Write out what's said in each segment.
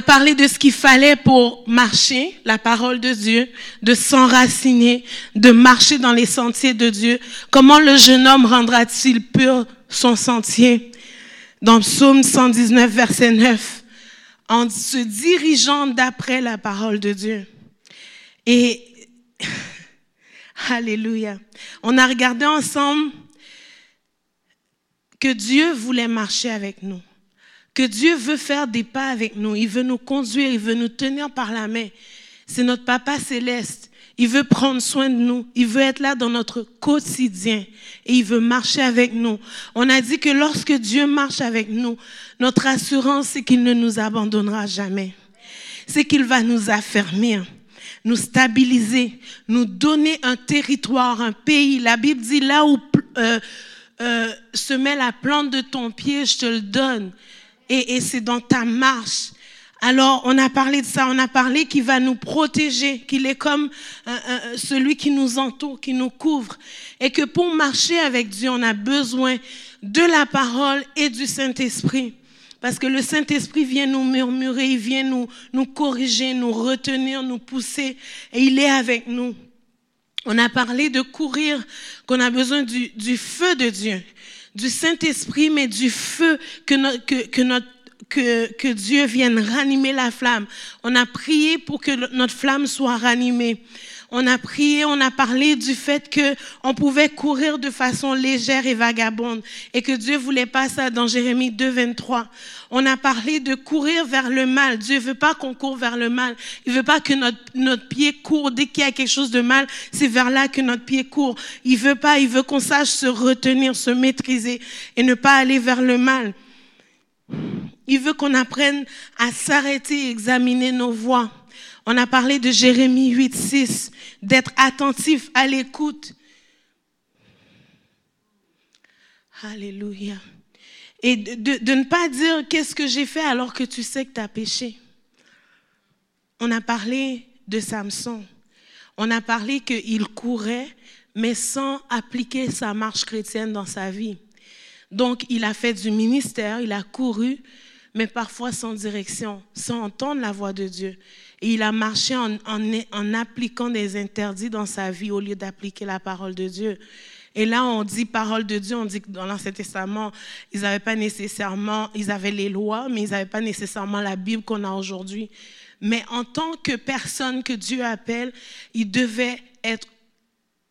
parler de ce qu'il fallait pour marcher, la parole de Dieu, de s'enraciner, de marcher dans les sentiers de Dieu. Comment le jeune homme rendra-t-il pur son sentier? Dans Psaume 119, verset 9, en se dirigeant d'après la parole de Dieu. Et, Alléluia. On a regardé ensemble que Dieu voulait marcher avec nous que Dieu veut faire des pas avec nous. Il veut nous conduire, il veut nous tenir par la main. C'est notre Papa céleste. Il veut prendre soin de nous. Il veut être là dans notre quotidien et il veut marcher avec nous. On a dit que lorsque Dieu marche avec nous, notre assurance, c'est qu'il ne nous abandonnera jamais. C'est qu'il va nous affermir, nous stabiliser, nous donner un territoire, un pays. La Bible dit là où euh, euh, se met la plante de ton pied, je te le donne et, c'est dans ta marche. Alors, on a parlé de ça, on a parlé qu'il va nous protéger, qu'il est comme euh, euh, celui qui nous entoure, qui nous couvre. Et que pour marcher avec Dieu, on a besoin de la parole et du Saint-Esprit. Parce que le Saint-Esprit vient nous murmurer, il vient nous, nous corriger, nous retenir, nous pousser, et il est avec nous. On a parlé de courir, qu'on a besoin du, du feu de Dieu du Saint-Esprit, mais du feu que, que, que, notre, que, que Dieu vienne ranimer la flamme. On a prié pour que notre flamme soit ranimée. On a prié, on a parlé du fait que on pouvait courir de façon légère et vagabonde et que Dieu voulait pas ça dans Jérémie 2, 23. On a parlé de courir vers le mal. Dieu veut pas qu'on court vers le mal. Il veut pas que notre, pied court. Dès qu'il y a quelque chose de mal, c'est vers là que notre pied court. Il veut pas, il veut qu'on sache se retenir, se maîtriser et ne pas aller vers le mal. Il veut qu'on apprenne à s'arrêter et examiner nos voies. On a parlé de Jérémie 8, 6, d'être attentif à l'écoute. Alléluia. Et de, de, ne pas dire qu'est-ce que j'ai fait alors que tu sais que tu as péché? On a parlé de Samson. On a parlé qu'il courait, mais sans appliquer sa marche chrétienne dans sa vie. Donc, il a fait du ministère, il a couru, mais parfois sans direction, sans entendre la voix de Dieu. Et il a marché en, appliquant des interdits dans sa vie au lieu d'appliquer la parole de Dieu. Et là, on dit parole de Dieu, on dit que dans l'Ancien Testament, ils n'avaient pas nécessairement, ils avaient les lois, mais ils n'avaient pas nécessairement la Bible qu'on a aujourd'hui. Mais en tant que personne que Dieu appelle, ils devaient être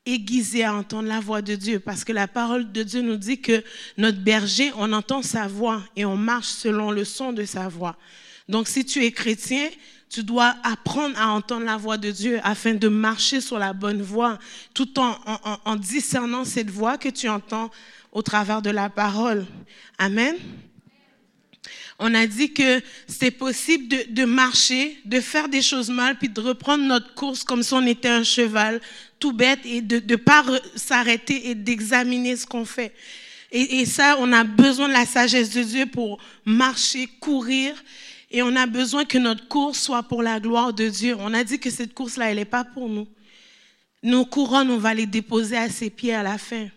aiguisés à entendre la voix de Dieu, parce que la parole de Dieu nous dit que notre berger, on entend sa voix et on marche selon le son de sa voix. Donc, si tu es chrétien, tu dois apprendre à entendre la voix de Dieu afin de marcher sur la bonne voie, tout en, discernant cette voix que tu entends au travers de la parole. Amen. On a dit que c'est possible de, marcher, de faire des choses mal, puis de reprendre notre course comme si on était un cheval, tout bête, et de ne pas s'arrêter et d'examiner ce qu'on fait. Et ça, on a besoin de la sagesse de Dieu pour marcher, courir et on a besoin que notre course soit pour la gloire de Dieu. On a dit que cette course-là, elle n'est pas pour nous. Nos couronnes, on va les déposer à ses pieds à la fin.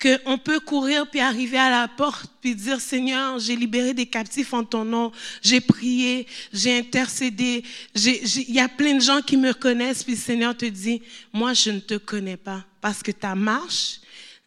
Qu'on peut courir puis arriver à la porte puis dire Seigneur, j'ai libéré des captifs en ton nom, j'ai prié, j'ai intercédé, il y a plein de gens qui me connaissent puis Seigneur te dit, moi je ne te connais pas parce que ta marche,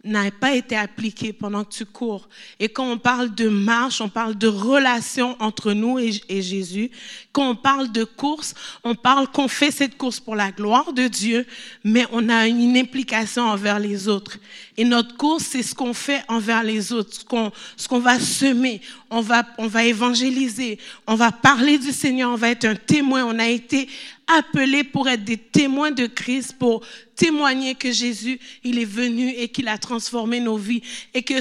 n'a pas été appliqué pendant que tu cours. Et quand on parle de marche, on parle de relation entre nous et, Jésus. Quand on parle de course, on parle qu'on fait cette course pour la gloire de Dieu, mais on a une implication envers les autres. Et notre course, c'est ce qu'on fait envers les autres, ce qu'on, ce qu'on va semer. On va, on va évangéliser, on va parler du Seigneur, on va être un témoin. On a été appelés pour être des témoins de Christ, pour témoigner que Jésus, il est venu et qu'il a transformé nos vies. Et que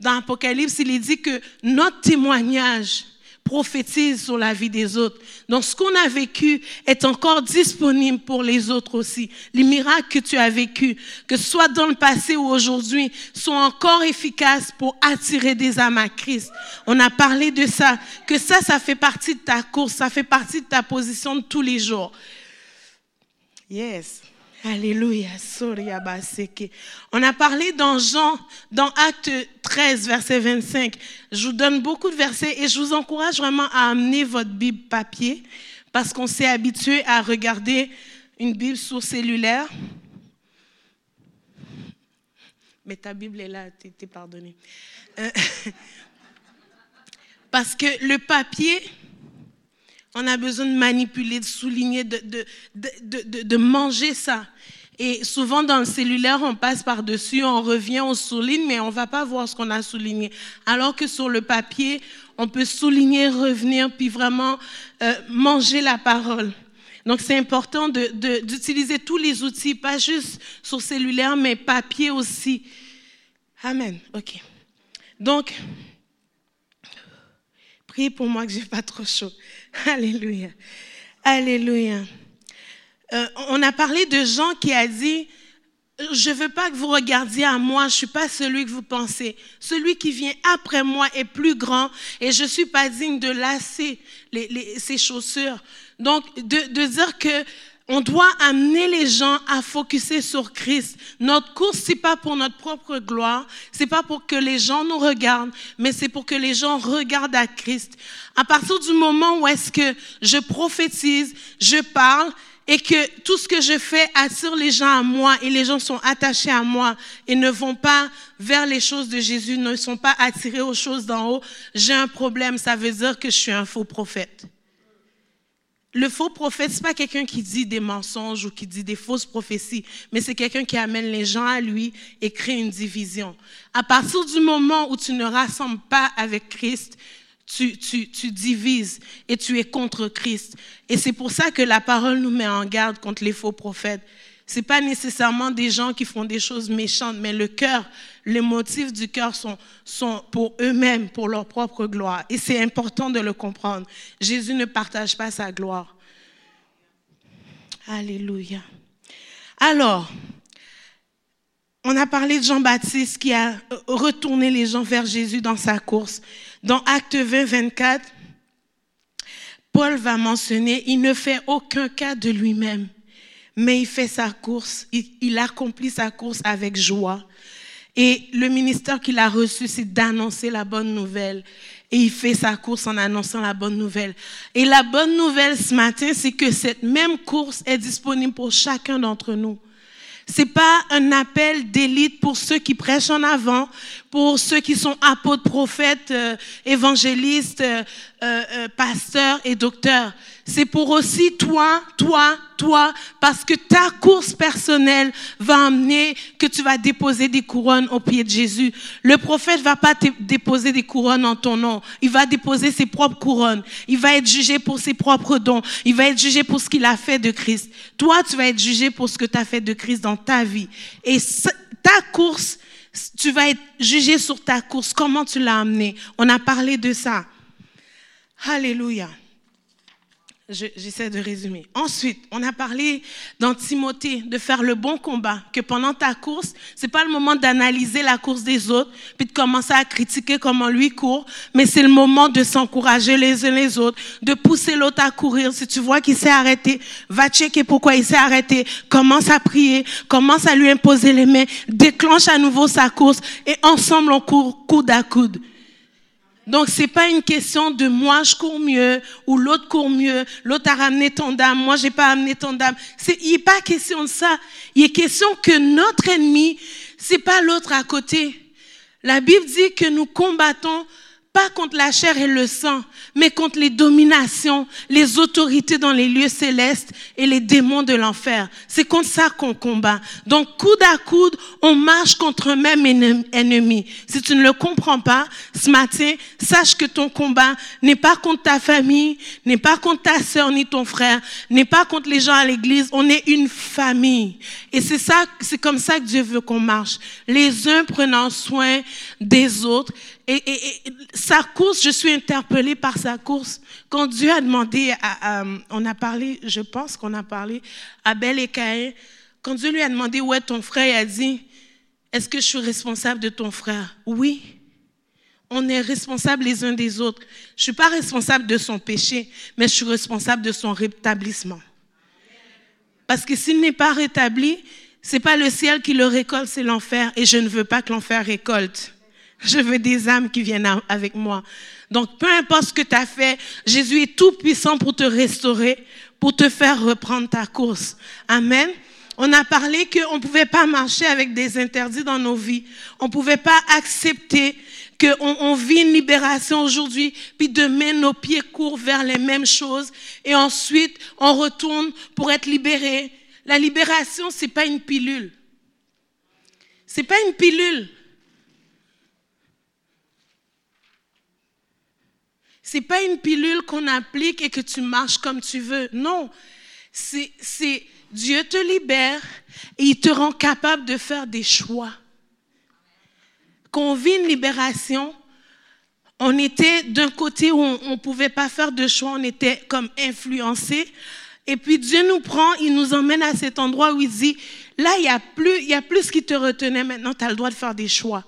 dans Apocalypse, il est dit que notre témoignage prophétise sur la vie des autres. Donc, ce qu'on a vécu est encore disponible pour les autres aussi. Les miracles que tu as vécus, que ce soit dans le passé ou aujourd'hui, sont encore efficaces pour attirer des âmes à Christ. On a parlé de ça, que ça, ça fait partie de ta course, ça fait partie de ta position de tous les jours. Yes. Alléluia. On a parlé dans Jean, dans Acte 13, verset 25. Je vous donne beaucoup de versets et je vous encourage vraiment à amener votre Bible papier parce qu'on s'est habitué à regarder une Bible sur cellulaire. Mais ta Bible est là, tu es pardonné. Euh, parce que le papier, on a besoin de manipuler, de souligner, de, de, de, de, manger ça. Et souvent dans le cellulaire, on passe par-dessus, on revient, on souligne, mais on ne va pas voir ce qu'on a souligné. Alors que sur le papier, on peut souligner, revenir, puis vraiment euh, manger la parole. Donc c'est important d'utiliser tous les outils, pas juste sur cellulaire, mais papier aussi. Amen. OK. Donc, priez pour moi que j'ai pas trop chaud. Alléluia. Alléluia. Euh, on a parlé de Jean qui a dit, je ne veux pas que vous regardiez à moi, je ne suis pas celui que vous pensez. Celui qui vient après moi est plus grand et je ne suis pas digne de lasser ses chaussures. Donc, de, de dire que on doit amener les gens à focuser sur Christ. Notre course, c'est pas pour notre propre gloire, c'est pas pour que les gens nous regardent, mais c'est pour que les gens regardent à Christ. À partir du moment où est-ce que je prophétise, je parle, et que tout ce que je fais attire les gens à moi et les gens sont attachés à moi et ne vont pas vers les choses de Jésus, ne sont pas attirés aux choses d'en haut, j'ai un problème. Ça veut dire que je suis un faux prophète. Le faux prophète, c'est pas quelqu'un qui dit des mensonges ou qui dit des fausses prophéties, mais c'est quelqu'un qui amène les gens à lui et crée une division. À partir du moment où tu ne rassembles pas avec Christ, tu, tu, tu divises et tu es contre Christ. Et c'est pour ça que la parole nous met en garde contre les faux prophètes. C'est pas nécessairement des gens qui font des choses méchantes, mais le cœur, les motifs du cœur sont, sont pour eux-mêmes, pour leur propre gloire. Et c'est important de le comprendre. Jésus ne partage pas sa gloire. Alléluia. Alors, on a parlé de Jean-Baptiste qui a retourné les gens vers Jésus dans sa course. Dans Acte 20, 24, Paul va mentionner, il ne fait aucun cas de lui-même mais il fait sa course, il, accomplit sa course avec joie. Et le ministère qu'il a reçu, c'est d'annoncer la bonne nouvelle. Et il fait sa course en annonçant la bonne nouvelle. Et la bonne nouvelle ce matin, c'est que cette même course est disponible pour chacun d'entre nous. C'est pas un appel d'élite pour ceux qui prêchent en avant, pour ceux qui sont apôtres, prophètes, euh, évangélistes, euh, euh, pasteurs et docteurs. C'est pour aussi toi, toi, toi, parce que ta course personnelle va amener que tu vas déposer des couronnes au pied de Jésus. Le prophète va pas déposer des couronnes en ton nom. Il va déposer ses propres couronnes. Il va être jugé pour ses propres dons. Il va être jugé pour ce qu'il a fait de Christ. Toi, tu vas être jugé pour ce que tu as fait de Christ dans ta vie. Et ta course, tu vas être jugé sur ta course. Comment tu l'as amené? On a parlé de ça. Alléluia. J'essaie de résumer. Ensuite, on a parlé dans Timothée de faire le bon combat, que pendant ta course, c'est pas le moment d'analyser la course des autres, puis de commencer à critiquer comment lui court, mais c'est le moment de s'encourager les uns les autres, de pousser l'autre à courir. Si tu vois qu'il s'est arrêté, va checker pourquoi il s'est arrêté, commence à prier, commence à lui imposer les mains, déclenche à nouveau sa course et ensemble on court coude à coude. Donc, c'est pas une question de moi, je cours mieux, ou l'autre court mieux, l'autre a ramené ton dame, moi, j'ai pas amené ton dame. Il n'est pas question de ça. Il est question que notre ennemi, c'est pas l'autre à côté. La Bible dit que nous combattons pas contre la chair et le sang, mais contre les dominations, les autorités dans les lieux célestes et les démons de l'enfer. C'est contre ça qu'on combat. Donc, coude à coude, on marche contre un même ennemi. Si tu ne le comprends pas, ce matin, sache que ton combat n'est pas contre ta famille, n'est pas contre ta sœur ni ton frère, n'est pas contre les gens à l'église. On est une famille. Et c'est ça, c'est comme ça que Dieu veut qu'on marche. Les uns prenant soin des autres et, sa course, je suis interpellée par sa course. Quand Dieu a demandé, à, on a parlé, je pense qu'on a parlé à Bel et Caïn, quand Dieu lui a demandé où est ton frère, il a dit, est-ce que je suis responsable de ton frère? Oui. On est responsable les uns des autres. Je ne suis pas responsable de son péché, mais je suis responsable de son rétablissement. Parce que s'il n'est pas rétabli, c'est pas le ciel qui le récolte, c'est l'enfer. Et je ne veux pas que l'enfer récolte. Je veux des âmes qui viennent avec moi. Donc, peu importe ce que tu as fait, Jésus est tout puissant pour te restaurer, pour te faire reprendre ta course. Amen. On a parlé qu'on ne pouvait pas marcher avec des interdits dans nos vies. On ne pouvait pas accepter qu'on on vit une libération aujourd'hui, puis demain nos pieds courent vers les mêmes choses, et ensuite on retourne pour être libéré. La libération, c'est pas une pilule. C'est pas une pilule. C'est pas une pilule qu'on applique et que tu marches comme tu veux. Non. C'est, Dieu te libère et il te rend capable de faire des choix. Quand on vit une libération, on était d'un côté où on ne pouvait pas faire de choix, on était comme influencé. Et puis Dieu nous prend, il nous emmène à cet endroit où il dit, là, il n'y a, plus, il y a plus ce qui te retenait, maintenant tu as le droit de faire des choix.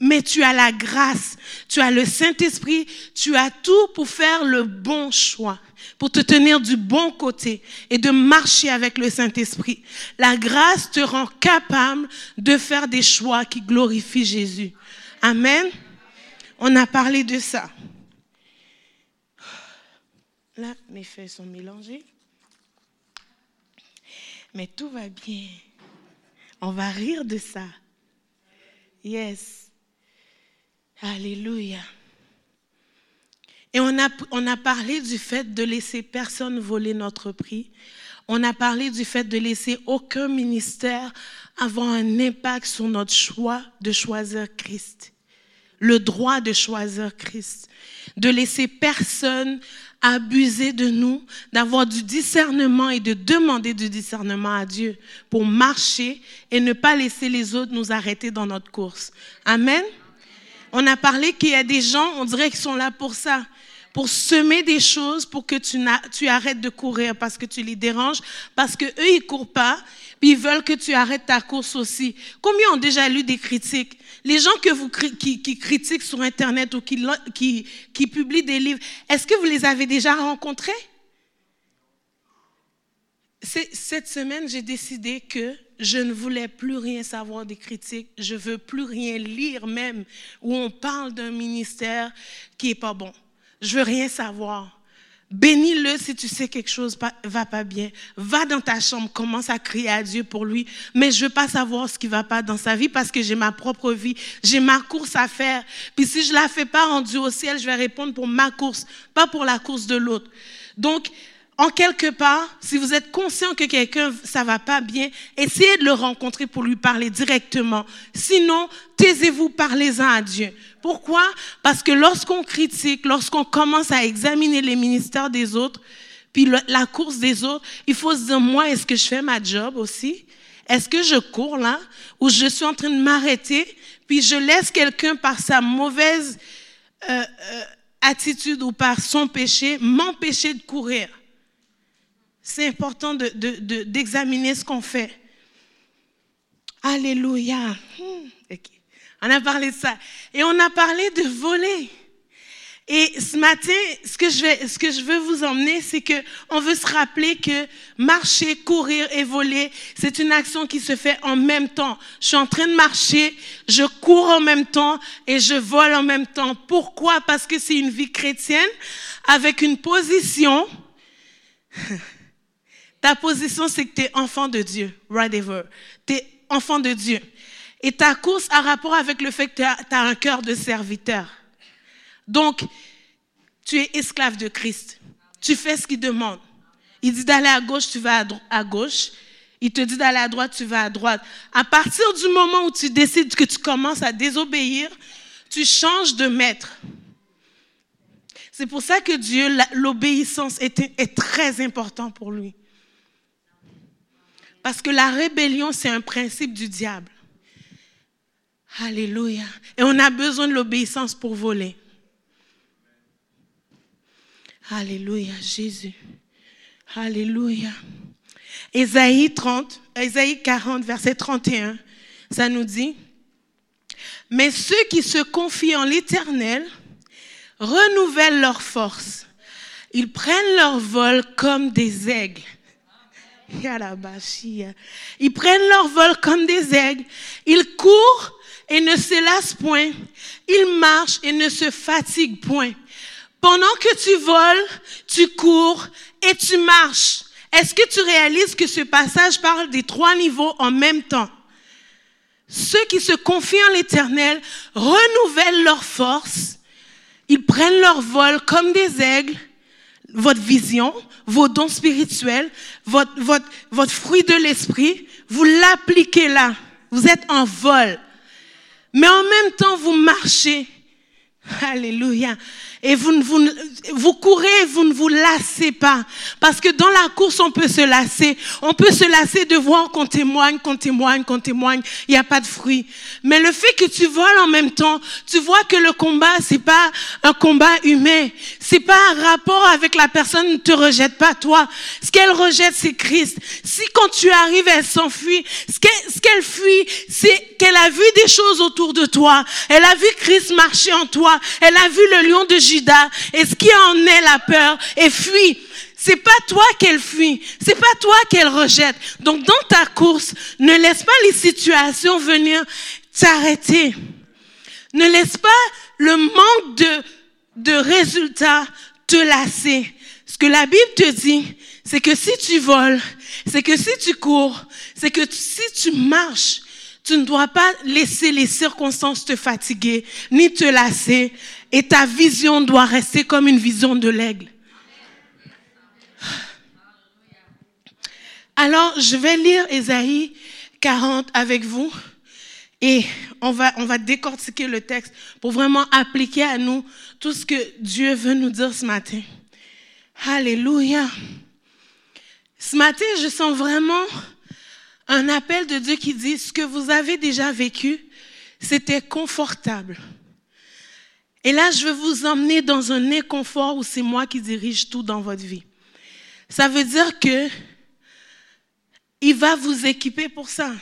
Mais tu as la grâce, tu as le Saint-Esprit, tu as tout pour faire le bon choix, pour te tenir du bon côté et de marcher avec le Saint-Esprit. La grâce te rend capable de faire des choix qui glorifient Jésus. Amen. On a parlé de ça. Là, mes feuilles sont mélangées. Mais tout va bien. On va rire de ça. Yes. Alléluia. Et on a, on a parlé du fait de laisser personne voler notre prix. On a parlé du fait de laisser aucun ministère avoir un impact sur notre choix de choisir Christ. Le droit de choisir Christ. De laisser personne abuser de nous, d'avoir du discernement et de demander du discernement à Dieu pour marcher et ne pas laisser les autres nous arrêter dans notre course. Amen? On a parlé qu'il y a des gens, on dirait qu'ils sont là pour ça, pour semer des choses pour que tu, tu arrêtes de courir parce que tu les déranges, parce que eux ils courent pas, puis ils veulent que tu arrêtes ta course aussi. Combien ont déjà lu des critiques? Les gens que vous qui, critiquent sur internet ou qui, qui, qui publient des livres, est-ce que vous les avez déjà rencontrés? Cette semaine, j'ai décidé que je ne voulais plus rien savoir des critiques. Je veux plus rien lire même où on parle d'un ministère qui est pas bon. Je veux rien savoir. Bénis-le si tu sais quelque chose va pas bien. Va dans ta chambre, commence à crier à Dieu pour lui. Mais je veux pas savoir ce qui va pas dans sa vie parce que j'ai ma propre vie. J'ai ma course à faire. Puis si je la fais pas rendue au ciel, je vais répondre pour ma course, pas pour la course de l'autre. Donc, en quelque part, si vous êtes conscient que quelqu'un, ça va pas bien, essayez de le rencontrer pour lui parler directement. Sinon, taisez-vous, parlez-en à Dieu. Pourquoi? Parce que lorsqu'on critique, lorsqu'on commence à examiner les ministères des autres, puis la course des autres, il faut se dire, moi, est-ce que je fais ma job aussi? Est-ce que je cours là? Ou je suis en train de m'arrêter, puis je laisse quelqu'un par sa mauvaise euh, euh, attitude ou par son péché m'empêcher de courir? C'est important d'examiner de, ce qu'on fait. Alléluia. Hmm, on a parlé de ça. Et on a parlé de voler. Et ce matin, ce que je, vais, ce que je veux vous emmener, c'est que on veut se rappeler que marcher, courir et voler, c'est une action qui se fait en même temps. Je suis en train de marcher, je cours en même temps et je vole en même temps. Pourquoi? Parce que c'est une vie chrétienne avec une position Ta position, c'est que tu es enfant de Dieu, whatever. Tu es enfant de Dieu. Et ta course a rapport avec le fait que tu as, un cœur de serviteur. Donc, tu es esclave de Christ. Tu fais ce qu'il demande. Il dit d'aller à gauche, tu vas à, gauche. Il te dit d'aller à droite, tu vas à droite. À partir du moment où tu décides que tu commences à désobéir, tu changes de maître. C'est pour ça que Dieu, l'obéissance est, est très important pour lui. Parce que la rébellion, c'est un principe du diable. Alléluia. Et on a besoin de l'obéissance pour voler. Alléluia, Jésus. Alléluia. Ésaïe 30, Ésaïe 40, verset 31, ça nous dit, mais ceux qui se confient en l'Éternel renouvellent leur force. Ils prennent leur vol comme des aigles. Ils prennent leur vol comme des aigles. Ils courent et ne se lassent point. Ils marchent et ne se fatiguent point. Pendant que tu voles, tu cours et tu marches. Est-ce que tu réalises que ce passage parle des trois niveaux en même temps? Ceux qui se confient en l'éternel renouvellent leur force. Ils prennent leur vol comme des aigles. Votre vision, vos dons spirituels, votre, votre, votre fruit de l'esprit, vous l'appliquez là. Vous êtes en vol. Mais en même temps, vous marchez. Alléluia et vous, vous, vous courez, vous ne vous lassez pas. Parce que dans la course, on peut se lasser. On peut se lasser de voir qu'on témoigne, qu'on témoigne, qu'on témoigne. Il n'y a pas de fruit. Mais le fait que tu voles en même temps, tu vois que le combat, c'est pas un combat humain. C'est pas un rapport avec la personne ne te rejette pas toi. Ce qu'elle rejette, c'est Christ. Si quand tu arrives, elle s'enfuit, ce qu'elle fuit, c'est qu'elle a vu des choses autour de toi. Elle a vu Christ marcher en toi. Elle a vu le lion de Judas. Et ce qui en est la peur et fuit. C'est pas toi qu'elle fuit, c'est pas toi qu'elle rejette. Donc dans ta course, ne laisse pas les situations venir t'arrêter. Ne laisse pas le manque de, de résultats te lasser. Ce que la Bible te dit, c'est que si tu voles, c'est que si tu cours, c'est que si tu marches, tu ne dois pas laisser les circonstances te fatiguer, ni te lasser, et ta vision doit rester comme une vision de l'aigle. Alors, je vais lire Ésaïe 40 avec vous et on va, on va décortiquer le texte pour vraiment appliquer à nous tout ce que Dieu veut nous dire ce matin. Alléluia. Ce matin, je sens vraiment un appel de Dieu qui dit, ce que vous avez déjà vécu, c'était confortable. Et là, je veux vous emmener dans un inconfort où c'est moi qui dirige tout dans votre vie. Ça veut dire que il va vous équiper pour ça.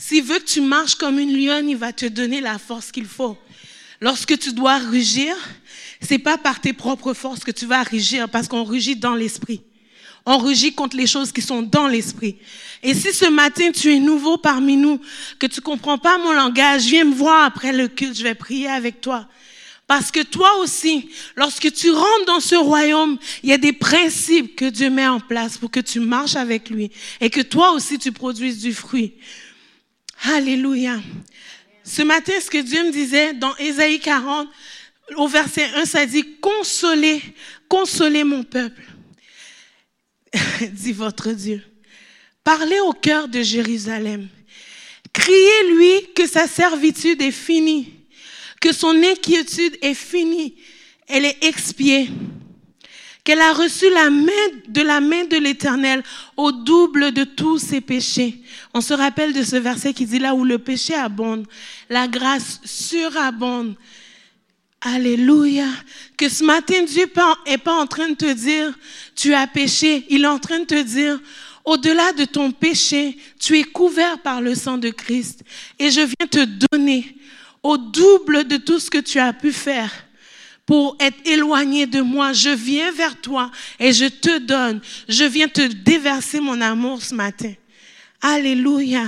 S'il veut que tu marches comme une lionne, il va te donner la force qu'il faut. Lorsque tu dois rugir, c'est pas par tes propres forces que tu vas rugir parce qu'on rugit dans l'esprit. On rugit contre les choses qui sont dans l'esprit. Et si ce matin tu es nouveau parmi nous, que tu comprends pas mon langage, viens me voir après le culte, je vais prier avec toi. Parce que toi aussi, lorsque tu rentres dans ce royaume, il y a des principes que Dieu met en place pour que tu marches avec lui et que toi aussi tu produises du fruit. Alléluia. Ce matin, ce que Dieu me disait dans Ésaïe 40, au verset 1, ça dit, consolez, consolez mon peuple, dit votre Dieu. Parlez au cœur de Jérusalem. Criez-lui que sa servitude est finie que son inquiétude est finie, elle est expiée, qu'elle a reçu la main de la main de l'Éternel au double de tous ses péchés. On se rappelle de ce verset qui dit là où le péché abonde, la grâce surabonde. Alléluia. Que ce matin, Dieu n'est pas en train de te dire, tu as péché. Il est en train de te dire, au-delà de ton péché, tu es couvert par le sang de Christ. Et je viens te donner au double de tout ce que tu as pu faire pour être éloigné de moi. Je viens vers toi et je te donne. Je viens te déverser mon amour ce matin. Alléluia.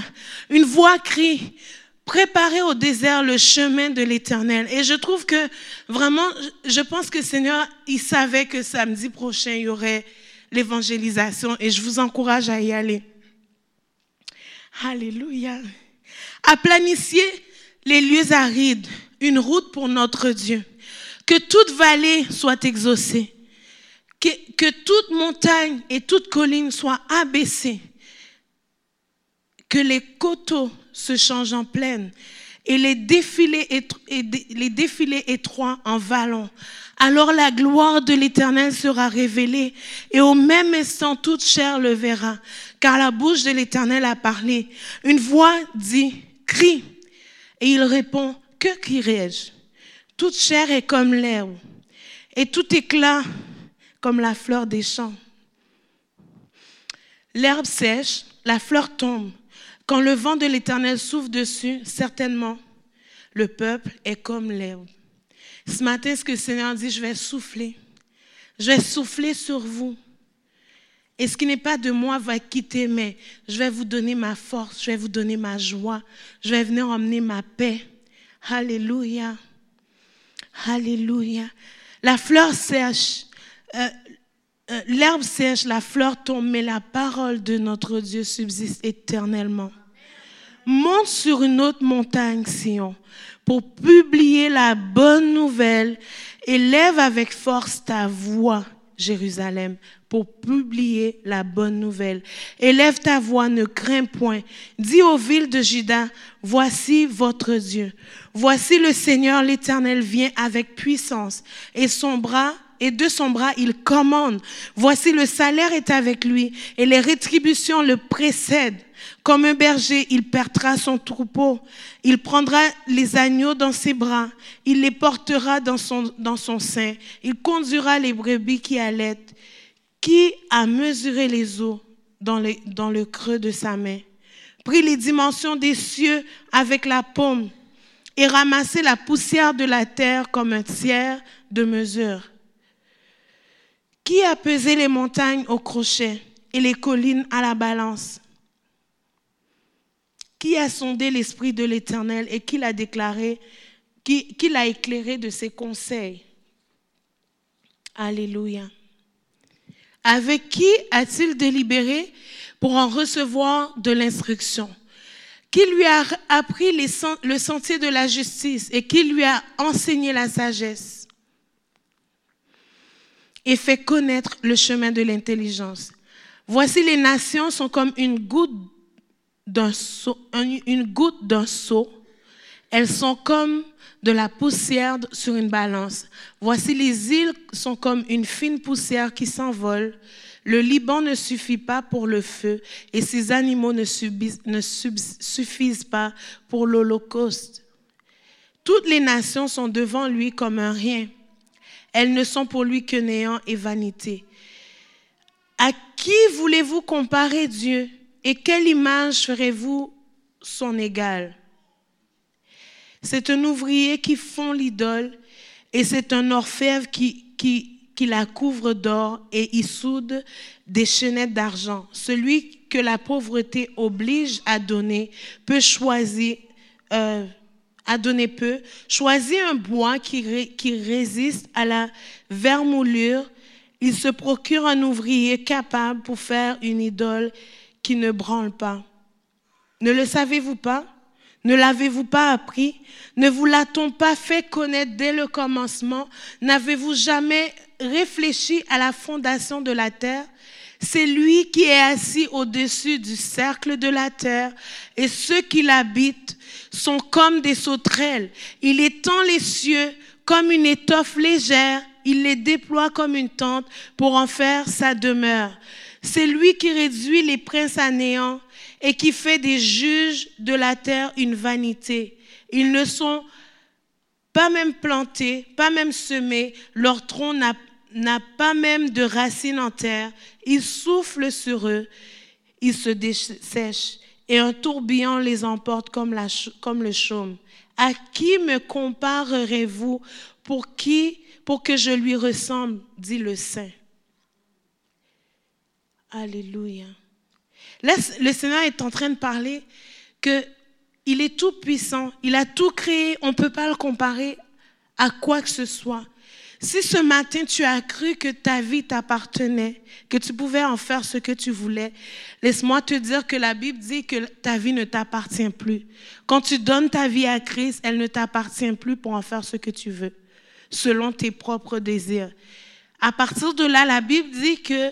Une voix crie, préparez au désert le chemin de l'éternel. Et je trouve que vraiment, je pense que Seigneur, il savait que samedi prochain, il y aurait l'évangélisation et je vous encourage à y aller. Alléluia. À les lieux arides, une route pour notre Dieu. Que toute vallée soit exaucée. Que, toute montagne et toute colline soient abaissées. Que les coteaux se changent en plaine et les défilés, et les défilés étroits en vallons. Alors la gloire de l'Éternel sera révélée et au même instant toute chair le verra, car la bouche de l'Éternel a parlé. Une voix dit, crie. Et il répond, que crierai-je? Toute chair est comme l'herbe, et tout éclat comme la fleur des champs. L'herbe sèche, la fleur tombe. Quand le vent de l'Éternel souffle dessus, certainement, le peuple est comme l'herbe. Ce matin, ce que le Seigneur dit, je vais souffler. Je vais souffler sur vous. Et ce qui n'est pas de moi va quitter, mais je vais vous donner ma force, je vais vous donner ma joie, je vais venir emmener ma paix. Alléluia. Alléluia. La fleur sèche, euh, euh, l'herbe sèche, la fleur tombe, mais la parole de notre Dieu subsiste éternellement. Monte sur une autre montagne, Sion, pour publier la bonne nouvelle. Élève avec force ta voix, Jérusalem, pour publier la bonne nouvelle. Élève ta voix, ne crains point. Dis aux villes de Juda, voici votre Dieu. Voici le Seigneur l'Éternel vient avec puissance et son bras et de son bras il commande. Voici le salaire est avec lui et les rétributions le précèdent. Comme un berger, il perdra son troupeau. Il prendra les agneaux dans ses bras. Il les portera dans son, sein. Il conduira les brebis qui allaitent. Qui a mesuré les eaux dans, dans le creux de sa main, pris les dimensions des cieux avec la paume et ramassé la poussière de la terre comme un tiers de mesure. Qui a pesé les montagnes au crochet et les collines à la balance? Qui a sondé l'esprit de l'Éternel et qui l'a déclaré, qui, qui l'a éclairé de ses conseils? Alléluia. Avec qui a-t-il délibéré pour en recevoir de l'instruction? Qui lui a appris le sentier de la justice et qui lui a enseigné la sagesse? Et fait connaître le chemin de l'intelligence. Voici les nations sont comme une goutte d'un seau. Elles sont comme de la poussière sur une balance. Voici les îles sont comme une fine poussière qui s'envole. Le Liban ne suffit pas pour le feu et ses animaux ne suffisent pas pour l'Holocauste. Toutes les nations sont devant lui comme un rien. Elles ne sont pour lui que néant et vanité. À qui voulez-vous comparer Dieu et quelle image ferez-vous son égal? C'est un ouvrier qui fond l'idole et c'est un orfèvre qui, qui, qui la couvre d'or et y soude des chaînettes d'argent. Celui que la pauvreté oblige à donner peut choisir, euh, à donner peu, choisit un bois qui, qui résiste à la vermoulure. Il se procure un ouvrier capable pour faire une idole qui ne branle pas. Ne le savez-vous pas? Ne l'avez-vous pas appris? Ne vous l'a-t-on pas fait connaître dès le commencement? N'avez-vous jamais réfléchi à la fondation de la terre? C'est lui qui est assis au-dessus du cercle de la terre et ceux qui l'habitent sont comme des sauterelles. Il étend les cieux comme une étoffe légère. Il les déploie comme une tente pour en faire sa demeure. C'est lui qui réduit les princes à néant et qui fait des juges de la terre une vanité. Ils ne sont pas même plantés, pas même semés. Leur tronc n'a n'a pas même de racines en terre, il souffle sur eux, ils se dessèchent, et un tourbillon les emporte comme, le chaume. À qui me comparerez-vous pour qui, pour que je lui ressemble, dit le Saint. Alléluia. Là, le Seigneur est en train de parler que il est tout puissant, il a tout créé, on ne peut pas le comparer à quoi que ce soit. Si ce matin tu as cru que ta vie t'appartenait, que tu pouvais en faire ce que tu voulais, laisse-moi te dire que la Bible dit que ta vie ne t'appartient plus. Quand tu donnes ta vie à Christ, elle ne t'appartient plus pour en faire ce que tu veux, selon tes propres désirs. À partir de là, la Bible dit que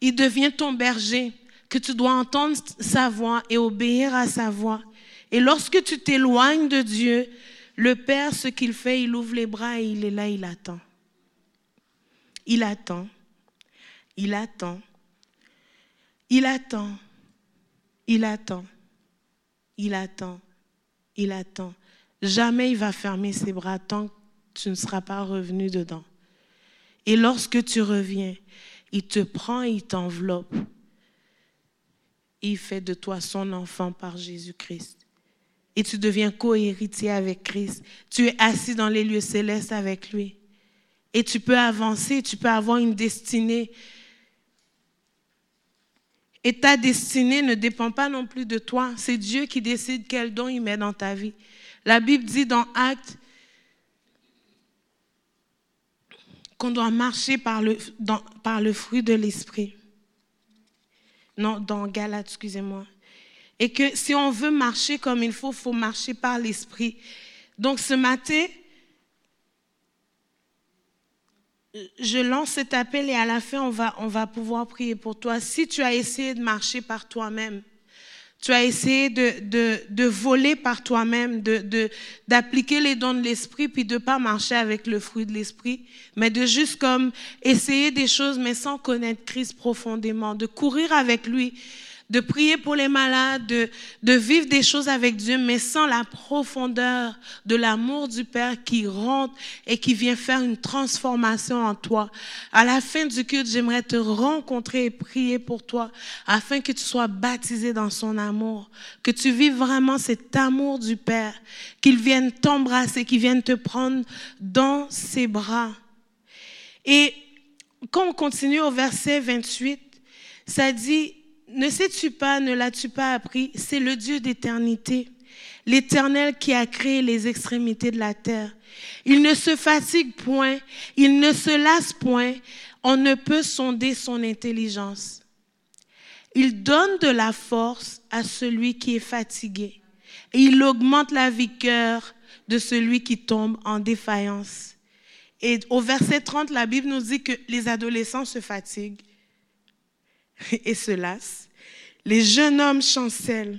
il devient ton berger, que tu dois entendre sa voix et obéir à sa voix. Et lorsque tu t'éloignes de Dieu, le Père, ce qu'il fait, il ouvre les bras et il est là, il attend. Il attend. Il attend. Il attend. Il attend. Il attend. Il attend. Jamais il va fermer ses bras tant que tu ne seras pas revenu dedans. Et lorsque tu reviens, il te prend il t'enveloppe. Il fait de toi son enfant par Jésus-Christ. Et tu deviens co-héritier avec Christ. Tu es assis dans les lieux célestes avec lui et tu peux avancer, tu peux avoir une destinée et ta destinée ne dépend pas non plus de toi. C'est Dieu qui décide quel don il met dans ta vie. La Bible dit dans Actes qu'on doit marcher par le, par le fruit de l'esprit. Non, dans Galates, excusez-moi. Et que si on veut marcher comme il faut, il faut marcher par l'esprit. Donc ce matin, je lance cet appel et à la fin, on va, on va pouvoir prier pour toi. Si tu as essayé de marcher par toi-même, tu as essayé de, de, de voler par toi-même, de, d'appliquer les dons de l'esprit, puis de pas marcher avec le fruit de l'esprit, mais de juste comme essayer des choses, mais sans connaître Christ profondément, de courir avec lui, de prier pour les malades, de, de vivre des choses avec Dieu, mais sans la profondeur de l'amour du Père qui rentre et qui vient faire une transformation en toi. À la fin du culte, j'aimerais te rencontrer et prier pour toi afin que tu sois baptisé dans son amour, que tu vives vraiment cet amour du Père, qu'il vienne t'embrasser, qu'il vienne te prendre dans ses bras. Et quand on continue au verset 28, ça dit, ne sais-tu pas, ne l'as-tu pas appris, c'est le Dieu d'éternité, l'Éternel qui a créé les extrémités de la terre. Il ne se fatigue point, il ne se lasse point, on ne peut sonder son intelligence. Il donne de la force à celui qui est fatigué et il augmente la vigueur de celui qui tombe en défaillance. Et au verset 30, la Bible nous dit que les adolescents se fatiguent et se lassent. Les jeunes hommes chancellent.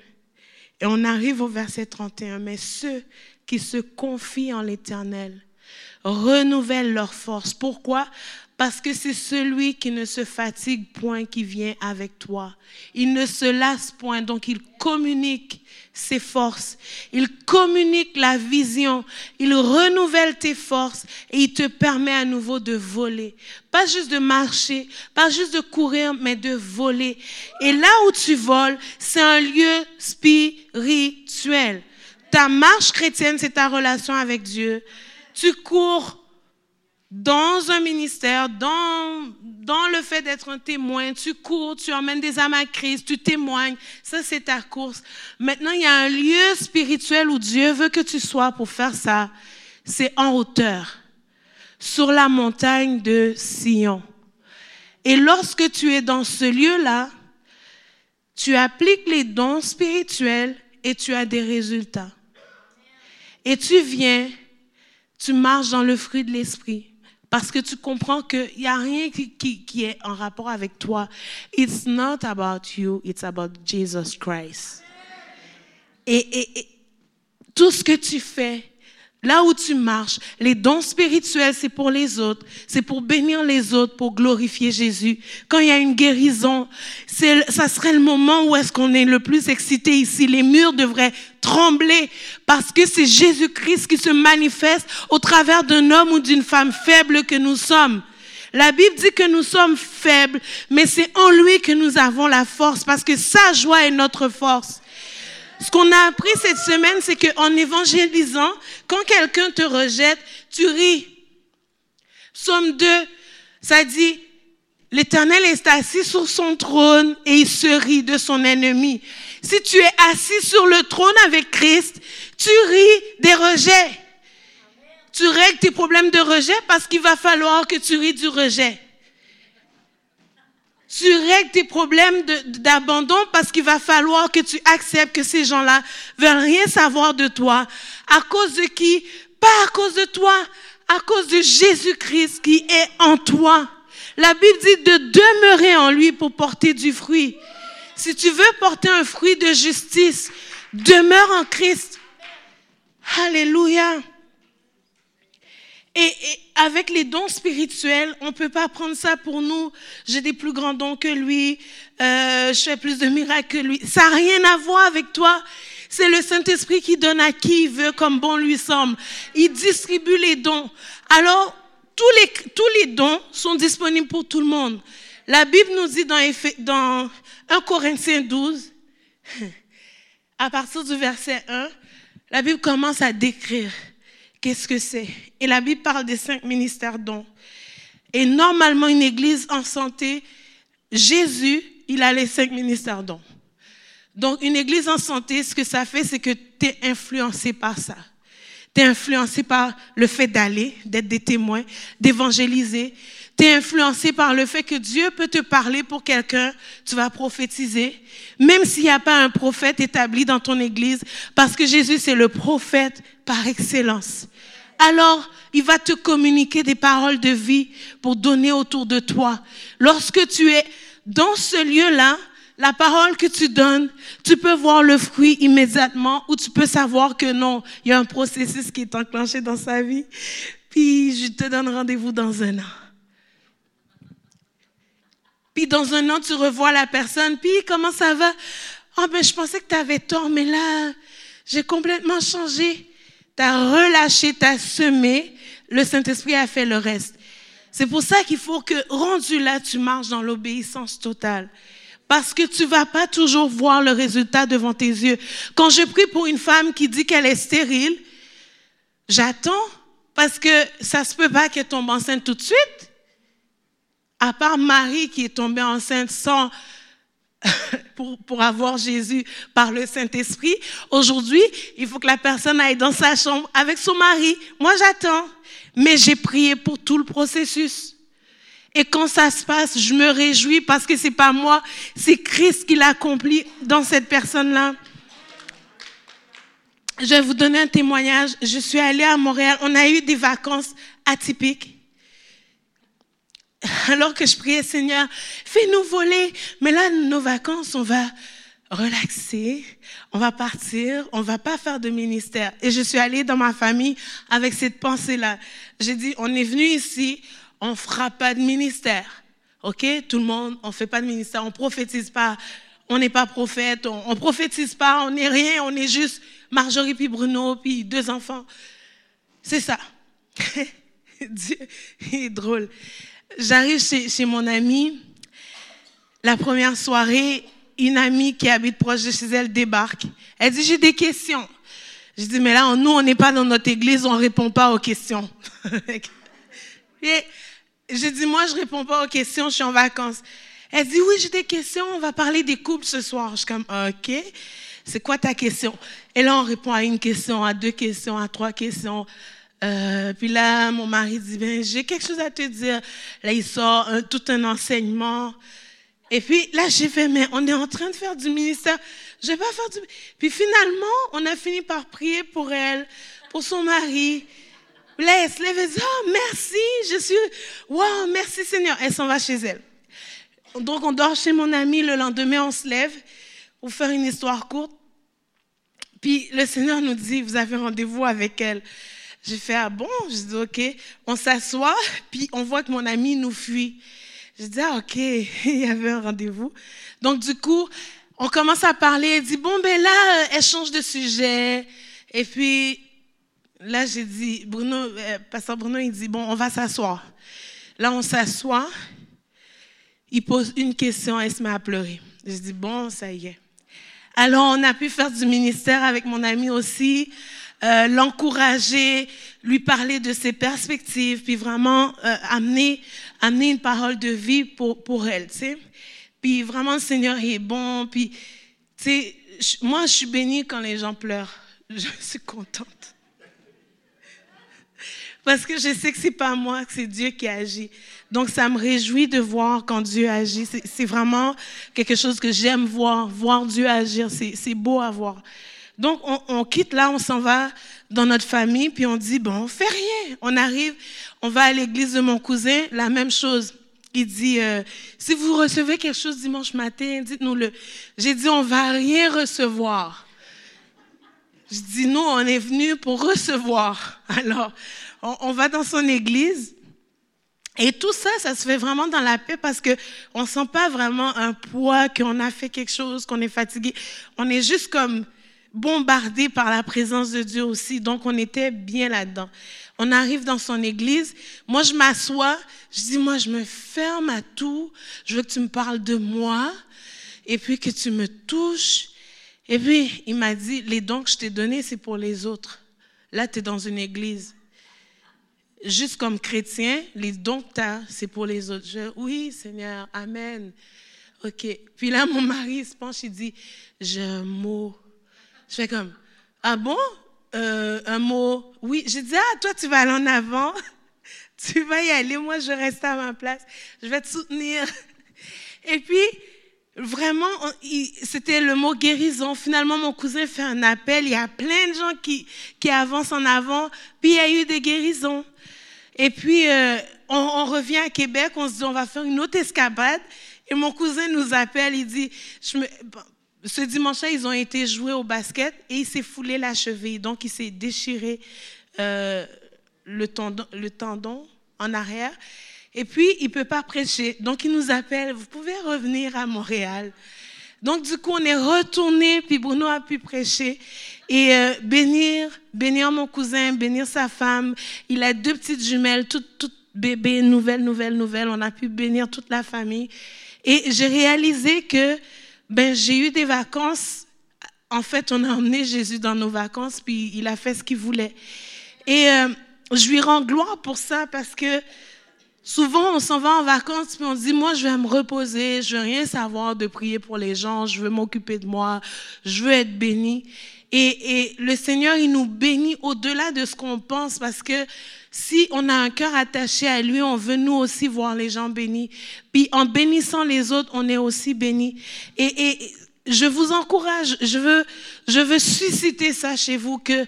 Et on arrive au verset 31. Mais ceux qui se confient en l'Éternel renouvellent leur force. Pourquoi? Parce que c'est celui qui ne se fatigue point qui vient avec toi. Il ne se lasse point, donc il communique ses forces. Il communique la vision. Il renouvelle tes forces et il te permet à nouveau de voler. Pas juste de marcher, pas juste de courir, mais de voler. Et là où tu voles, c'est un lieu spirituel. Ta marche chrétienne, c'est ta relation avec Dieu. Tu cours dans un ministère, dans, dans le fait d'être un témoin, tu cours, tu emmènes des âmes à Christ, tu témoignes, ça c'est ta course. Maintenant, il y a un lieu spirituel où Dieu veut que tu sois pour faire ça. C'est en hauteur, sur la montagne de Sion. Et lorsque tu es dans ce lieu-là, tu appliques les dons spirituels et tu as des résultats. Et tu viens, tu marches dans le fruit de l'esprit. Parce que tu comprends qu'il n'y a rien qui, est en rapport avec toi. It's not about you, it's about Jesus Christ. Et tout ce que tu fais, là où tu marches, les dons spirituels, c'est pour les autres, c'est pour bénir les autres, pour glorifier Jésus. Quand il y a une guérison, ça serait le moment où est-ce qu'on est le plus excité ici. Les murs devraient trembler parce que c'est Jésus-Christ qui se manifeste au travers d'un homme ou d'une femme faible que nous sommes. La Bible dit que nous sommes faibles, mais c'est en lui que nous avons la force parce que sa joie est notre force. Ce qu'on a appris cette semaine, c'est qu'en évangélisant, quand quelqu'un te rejette, tu ris. Somme 2, ça dit, l'Éternel est assis sur son trône et il se rit de son ennemi. Si tu es assis sur le trône avec Christ, tu ris des rejets. Tu règles tes problèmes de rejet parce qu'il va falloir que tu ris du rejet. Tu règles tes problèmes d'abandon parce qu'il va falloir que tu acceptes que ces gens-là veulent rien savoir de toi. À cause de qui? Pas à cause de toi, à cause de Jésus-Christ qui est en toi. La Bible dit de demeurer en lui pour porter du fruit. Si tu veux porter un fruit de justice, demeure en Christ. Alléluia. Et, avec les dons spirituels, on ne peut pas prendre ça pour nous. J'ai des plus grands dons que lui, euh, je fais plus de miracles que lui. Ça n'a rien à voir avec toi. C'est le Saint-Esprit qui donne à qui il veut comme bon lui semble. Il distribue les dons. Alors, tous les, tous les dons sont disponibles pour tout le monde. La Bible nous dit dans, dans 1 Corinthiens 12, à partir du verset 1, la Bible commence à décrire qu'est-ce que c'est. Et la Bible parle des cinq ministères dons. Et normalement, une église en santé, Jésus il a les cinq ministères dons. Donc, une église en santé, ce que ça fait, c'est que tu es influencé par ça. Tu es influencé par le fait d'aller, d'être des témoins, d'évangéliser. Tu es influencé par le fait que Dieu peut te parler pour quelqu'un, tu vas prophétiser, même s'il n'y a pas un prophète établi dans ton église, parce que Jésus, c'est le prophète par excellence. Alors, il va te communiquer des paroles de vie pour donner autour de toi. Lorsque tu es dans ce lieu-là, la parole que tu donnes, tu peux voir le fruit immédiatement ou tu peux savoir que non, il y a un processus qui est enclenché dans sa vie. Puis je te donne rendez-vous dans un an. Puis dans un an, tu revois la personne. Puis comment ça va? Oh, ben, je pensais que tu avais tort, mais là, j'ai complètement changé. Tu as relâché, tu as semé. Le Saint-Esprit a fait le reste. C'est pour ça qu'il faut que, rendu là, tu marches dans l'obéissance totale. Parce que tu vas pas toujours voir le résultat devant tes yeux. Quand je prie pour une femme qui dit qu'elle est stérile, j'attends parce que ça se peut pas qu'elle tombe enceinte tout de suite. À part Marie qui est tombée enceinte sans pour, pour avoir Jésus par le Saint-Esprit. Aujourd'hui, il faut que la personne aille dans sa chambre avec son mari. Moi, j'attends. Mais j'ai prié pour tout le processus. Et quand ça se passe, je me réjouis parce que c'est pas moi, c'est Christ qui l'a accompli dans cette personne-là. Je vais vous donner un témoignage. Je suis allée à Montréal. On a eu des vacances atypiques. Alors que je priais, Seigneur, fais-nous voler. Mais là, nos vacances, on va relaxer, on va partir, on va pas faire de ministère. Et je suis allée dans ma famille avec cette pensée-là. J'ai dit, on est venu ici, on fera pas de ministère. OK? Tout le monde, on fait pas de ministère, on prophétise pas. On n'est pas prophète, on, prophétise pas, on n'est rien, on est juste Marjorie puis Bruno puis deux enfants. C'est ça. Dieu est drôle. J'arrive chez, mon amie. La première soirée, une amie qui habite proche de chez elle débarque. Elle dit, j'ai des questions. Je dis, mais là, nous, on n'est pas dans notre église, on répond pas aux questions. Et j'ai dit, moi, je réponds pas aux questions, je suis en vacances. Elle dit, oui, j'ai des questions, on va parler des couples ce soir. Je suis comme, OK, c'est quoi ta question? Et là, on répond à une question, à deux questions, à trois questions. Euh, puis là, mon mari dit, ben, j'ai quelque chose à te dire. Là, il sort tout un enseignement. Et puis là, j'ai fait, mais on est en train de faire du ministère. Je vais pas faire du... Puis finalement, on a fini par prier pour elle, pour son mari. Là, elle se lève et dit, oh, merci, je suis, wow, merci Seigneur. Elle s'en va chez elle. Donc, on dort chez mon ami. Le lendemain, on se lève pour faire une histoire courte. Puis, le Seigneur nous dit, vous avez rendez-vous avec elle. J'ai fait, ah bon? Je dis, OK. On s'assoit, puis on voit que mon ami nous fuit. Je dis, ah, OK, il y avait un rendez-vous. Donc, du coup, on commence à parler. Elle dit, bon, ben là, elle change de sujet. Et puis, là, j'ai dit, Bruno, euh, Pasteur Bruno, il dit, bon, on va s'asseoir. Là, on s'assoit. Il pose une question, elle se met à pleurer. Je dis, bon, ça y est. Alors, on a pu faire du ministère avec mon ami aussi, euh, l'encourager, lui parler de ses perspectives, puis vraiment euh, amener, amener une parole de vie pour, pour elle, tu sais. Puis vraiment, le Seigneur est bon. Puis, tu sais, moi, je suis bénie quand les gens pleurent. Je suis contente. Parce que je sais que c'est pas moi, que c'est Dieu qui agit. Donc, ça me réjouit de voir quand Dieu agit. C'est vraiment quelque chose que j'aime voir, voir Dieu agir. C'est beau à voir. Donc, on, on quitte là, on s'en va dans notre famille, puis on dit, bon, on fait rien. On arrive, on va à l'église de mon cousin, la même chose. Il dit, euh, si vous recevez quelque chose dimanche matin, dites-nous-le. J'ai dit, on va rien recevoir. Je dis, nous, on est venu pour recevoir. Alors, on, va dans son église. Et tout ça, ça se fait vraiment dans la paix parce que on sent pas vraiment un poids qu'on a fait quelque chose, qu'on est fatigué. On est juste comme bombardé par la présence de Dieu aussi. Donc, on était bien là-dedans. On arrive dans son église. Moi, je m'assois. Je dis, moi, je me ferme à tout. Je veux que tu me parles de moi et puis que tu me touches. Et puis, il m'a dit, les dons que je t'ai donnés, c'est pour les autres. Là, tu es dans une église juste comme chrétien, les dons que tu as, c'est pour les autres. Je, oui, Seigneur, Amen. OK. Puis là, mon mari se penche, il dit, j'ai un mot. Je fais comme, ah bon? Euh, un mot. Oui. J'ai dit, ah, toi, tu vas aller en avant. tu vas y aller. Moi, je reste à ma place. Je vais te soutenir. Et puis, vraiment, c'était le mot guérison. Finalement, mon cousin fait un appel. Il y a plein de gens qui, qui avancent en avant. Puis, il y a eu des guérisons. Et puis, euh, on, revient à Québec. On se dit, on va faire une autre escapade. Et mon cousin nous appelle. Il dit, je me, ce dimanche-là, ils ont été joués au basket et il s'est foulé la cheville. Donc, il s'est déchiré euh, le, tendon, le tendon en arrière. Et puis, il ne peut pas prêcher. Donc, il nous appelle, vous pouvez revenir à Montréal. Donc, du coup, on est retourné, puis Bruno a pu prêcher et euh, bénir, bénir mon cousin, bénir sa femme. Il a deux petites jumelles, toutes, toutes bébés, nouvelles, nouvelles, nouvelles. On a pu bénir toute la famille. Et j'ai réalisé que ben, j'ai eu des vacances. En fait, on a emmené Jésus dans nos vacances, puis il a fait ce qu'il voulait. Et euh, je lui rends gloire pour ça parce que Souvent, on s'en va en vacances, puis on dit, moi, je vais me reposer, je veux rien savoir de prier pour les gens, je veux m'occuper de moi, je veux être béni. Et, et le Seigneur, il nous bénit au-delà de ce qu'on pense, parce que si on a un cœur attaché à lui, on veut nous aussi voir les gens bénis. Puis en bénissant les autres, on est aussi bénis. Et, et je vous encourage, je veux, je veux susciter ça chez vous, que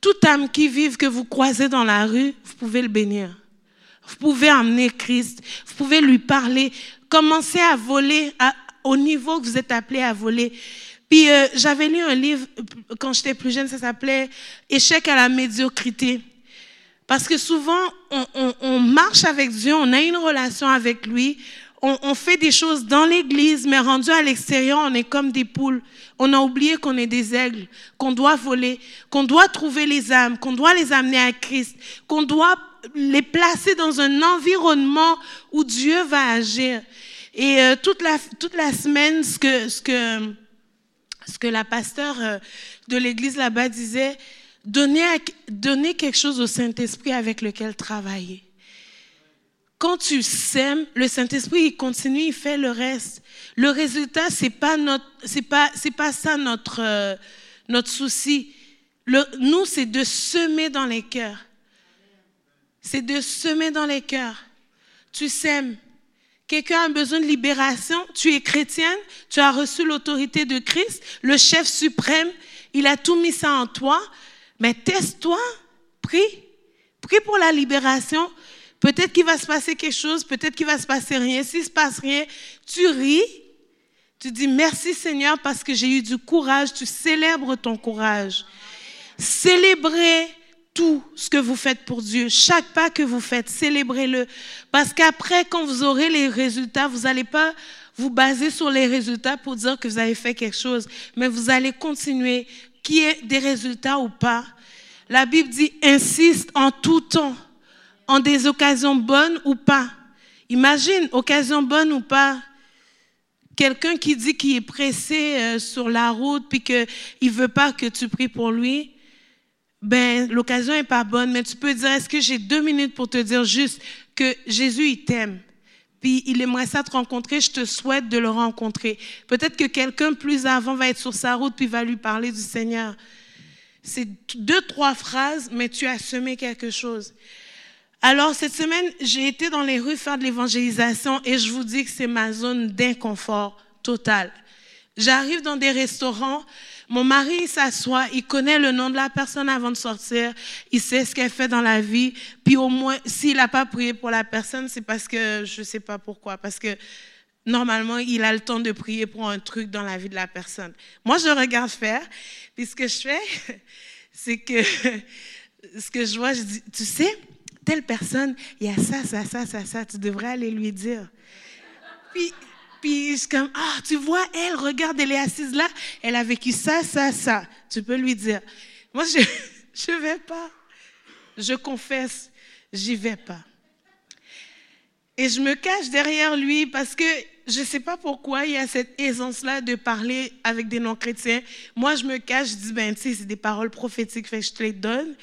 toute âme qui vive, que vous croisez dans la rue, vous pouvez le bénir. Vous pouvez amener Christ, vous pouvez lui parler, commencer à voler au niveau que vous êtes appelé à voler. Puis euh, j'avais lu un livre quand j'étais plus jeune, ça s'appelait Échec à la médiocrité. Parce que souvent, on, marche avec Dieu, on a une relation avec lui, on, on fait des choses dans l'église, mais rendu à l'extérieur, on est comme des poules. On a oublié qu'on est des aigles, qu'on doit voler, qu'on doit trouver les âmes, qu'on doit les amener à Christ, qu'on doit les placer dans un environnement où Dieu va agir. Et euh, toute, la, toute la semaine, ce que, ce que, ce que la pasteur euh, de l'église là-bas disait, donner, donner quelque chose au Saint-Esprit avec lequel travailler. Quand tu sèmes, le Saint-Esprit, il continue, il fait le reste. Le résultat, c'est pas pas, pas ça notre, euh, notre souci. Le, nous, c'est de semer dans les cœurs c'est de semer dans les cœurs. Tu sèmes. Quelqu'un a besoin de libération. Tu es chrétienne. Tu as reçu l'autorité de Christ, le chef suprême. Il a tout mis ça en toi. Mais teste-toi. Prie. Prie pour la libération. Peut-être qu'il va se passer quelque chose. Peut-être qu'il va se passer rien. S'il se passe rien, tu ris. Tu dis merci Seigneur parce que j'ai eu du courage. Tu célèbres ton courage. Célébrer tout ce que vous faites pour Dieu, chaque pas que vous faites, célébrez-le. Parce qu'après, quand vous aurez les résultats, vous n'allez pas vous baser sur les résultats pour dire que vous avez fait quelque chose, mais vous allez continuer, qu'il y ait des résultats ou pas. La Bible dit, insiste en tout temps, en des occasions bonnes ou pas. Imagine, occasion bonne ou pas, quelqu'un qui dit qu'il est pressé euh, sur la route puis qu'il ne veut pas que tu pries pour lui, ben, l'occasion est pas bonne, mais tu peux dire, est-ce que j'ai deux minutes pour te dire juste que Jésus, il t'aime? Puis il aimerait ça te rencontrer, je te souhaite de le rencontrer. Peut-être que quelqu'un plus avant va être sur sa route puis va lui parler du Seigneur. C'est deux, trois phrases, mais tu as semé quelque chose. Alors, cette semaine, j'ai été dans les rues faire de l'évangélisation et je vous dis que c'est ma zone d'inconfort total. J'arrive dans des restaurants, mon mari s'assoit, il connaît le nom de la personne avant de sortir, il sait ce qu'elle fait dans la vie, puis au moins, s'il n'a pas prié pour la personne, c'est parce que je ne sais pas pourquoi, parce que normalement, il a le temps de prier pour un truc dans la vie de la personne. Moi, je regarde faire, puis ce que je fais, c'est que ce que je vois, je dis, tu sais, telle personne, il y a ça, ça, ça, ça, ça, tu devrais aller lui dire. Puis puis comme, ah, tu vois, elle, regarde, elle est assise là, elle a vécu ça, ça, ça. Tu peux lui dire. Moi, je ne vais pas. Je confesse, j'y vais pas. Et je me cache derrière lui parce que je ne sais pas pourquoi il y a cette aisance-là de parler avec des non-chrétiens. Moi, je me cache, je dis, ben, tu sais, c'est des paroles prophétiques, fait je te les donne,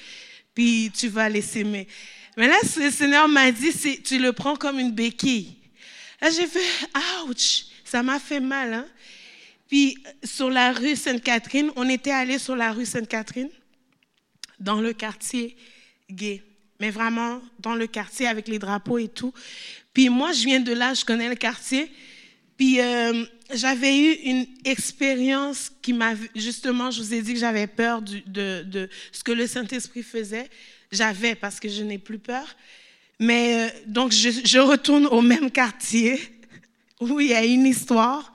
puis tu vas les s'aimer. Mais là, le Seigneur m'a dit, tu le prends comme une béquille. Là, j'ai fait, ouch, ça m'a fait mal. Hein? Puis sur la rue Sainte-Catherine, on était allé sur la rue Sainte-Catherine, dans le quartier gay, mais vraiment dans le quartier avec les drapeaux et tout. Puis moi, je viens de là, je connais le quartier. Puis euh, j'avais eu une expérience qui m'a, justement, je vous ai dit que j'avais peur de, de, ce que le Saint-Esprit faisait. J'avais parce que je n'ai plus peur. Mais euh, donc, je, je, retourne au même quartier où il y a une histoire.